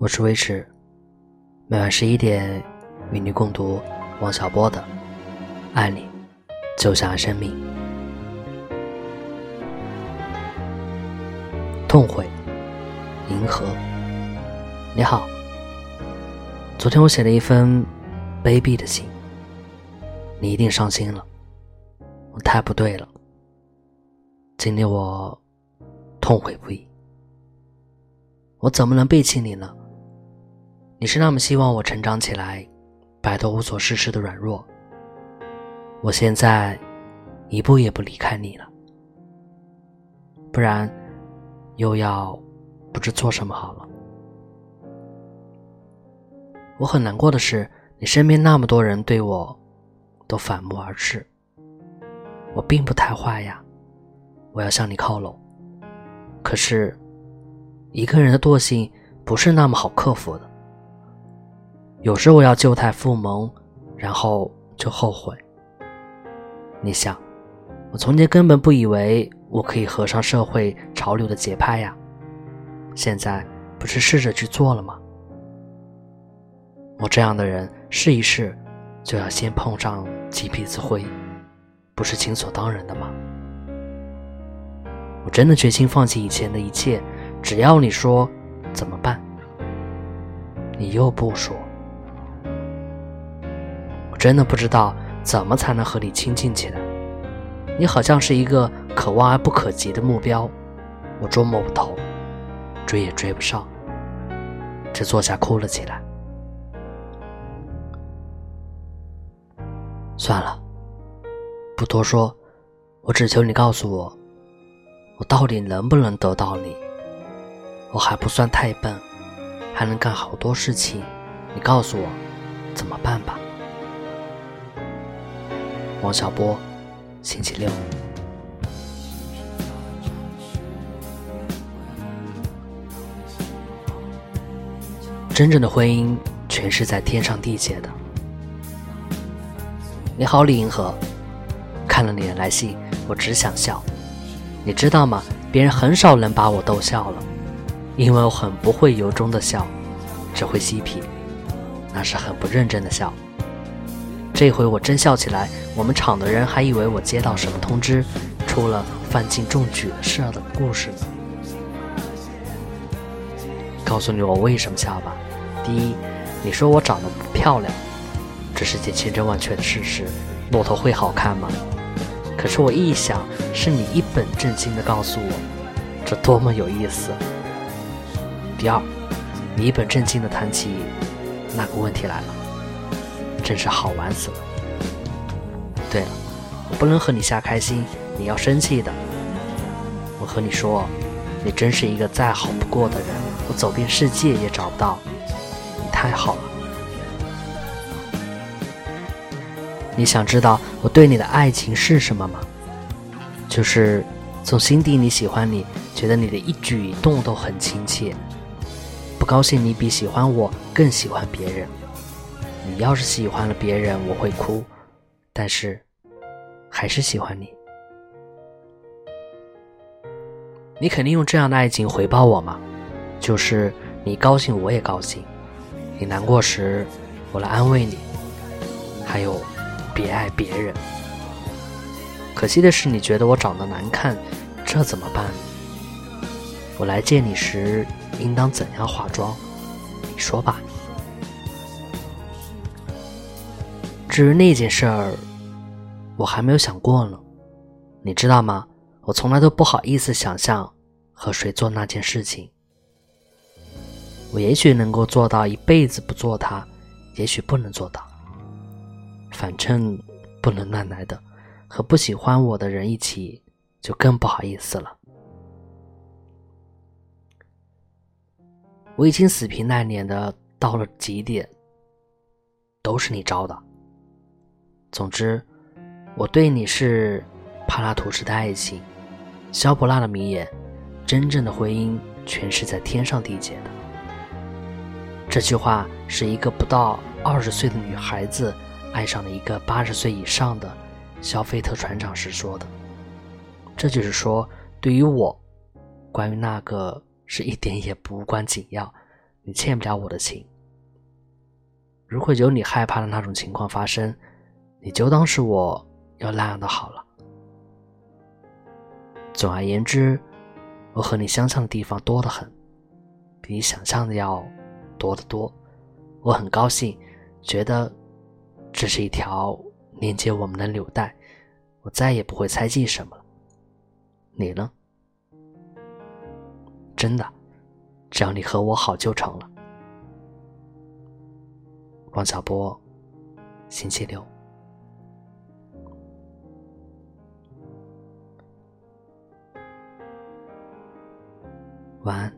我是维持，每晚十一点与你共读王小波的《爱你就像生命》，痛悔，银河，你好。昨天我写了一封卑鄙的信，你一定伤心了。我太不对了，今天我痛悔不已。我怎么能背弃你呢？你是那么希望我成长起来，摆脱无所事事的软弱。我现在一步也不离开你了，不然又要不知做什么好了。我很难过的是，你身边那么多人对我都反目而视。我并不太坏呀，我要向你靠拢，可是。一个人的惰性不是那么好克服的。有时我要旧态复萌，然后就后悔。你想，我从前根本不以为我可以合上社会潮流的节拍呀，现在不是试着去做了吗？我这样的人试一试，就要先碰上几鼻子灰，不是理所当然的吗？我真的决心放弃以前的一切。只要你说怎么办，你又不说，真的不知道怎么才能和你亲近起来。你好像是一个可望而不可及的目标，我捉摸不透，追也追不上，只坐下哭了起来。算了，不多说，我只求你告诉我，我到底能不能得到你。我还不算太笨，还能干好多事情。你告诉我怎么办吧。王小波，星期六。真正的婚姻全是在天上地界的。你好，李银河。看了你的来信，我只想笑。你知道吗？别人很少能把我逗笑了。因为我很不会由衷的笑，只会嬉皮，那是很不认真的笑。这回我真笑起来，我们厂的人还以为我接到什么通知，出了范进中举的事儿的故事呢。告诉你我为什么笑吧。第一，你说我长得不漂亮，这是件千真万确的事实。骆驼会好看吗？可是我一想，是你一本正经的告诉我，这多么有意思。第二，你一本正经的谈起那个问题来了，真是好玩死了。对了，我不能和你瞎开心，你要生气的。我和你说，你真是一个再好不过的人，我走遍世界也找不到，你太好了。你想知道我对你的爱情是什么吗？就是从心底里喜欢你，觉得你的一举一动都很亲切。不高兴，你比喜欢我更喜欢别人。你要是喜欢了别人，我会哭，但是还是喜欢你。你肯定用这样的爱情回报我吗？就是你高兴，我也高兴；你难过时，我来安慰你。还有，别爱别人。可惜的是，你觉得我长得难看，这怎么办？我来见你时。应当怎样化妆？你说吧。至于那件事儿，我还没有想过呢。你知道吗？我从来都不好意思想象和谁做那件事情。我也许能够做到一辈子不做它，也许不能做到。反正不能乱来的，和不喜欢我的人一起，就更不好意思了。我已经死皮赖脸的到了极点，都是你招的。总之，我对你是帕拉图式的爱情，萧伯纳的名言：“真正的婚姻全是在天上缔结的。”这句话是一个不到二十岁的女孩子爱上了一个八十岁以上的肖菲特船长时说的。这就是说，对于我，关于那个。是一点也不无关紧要，你欠不了我的情。如果有你害怕的那种情况发生，你就当是我要那样的好了。总而言之，我和你相像的地方多得很，比你想象的要多得多。我很高兴，觉得这是一条连接我们的纽带，我再也不会猜忌什么了。你呢？真的，只要你和我好就成了。王小波，星期六。晚安。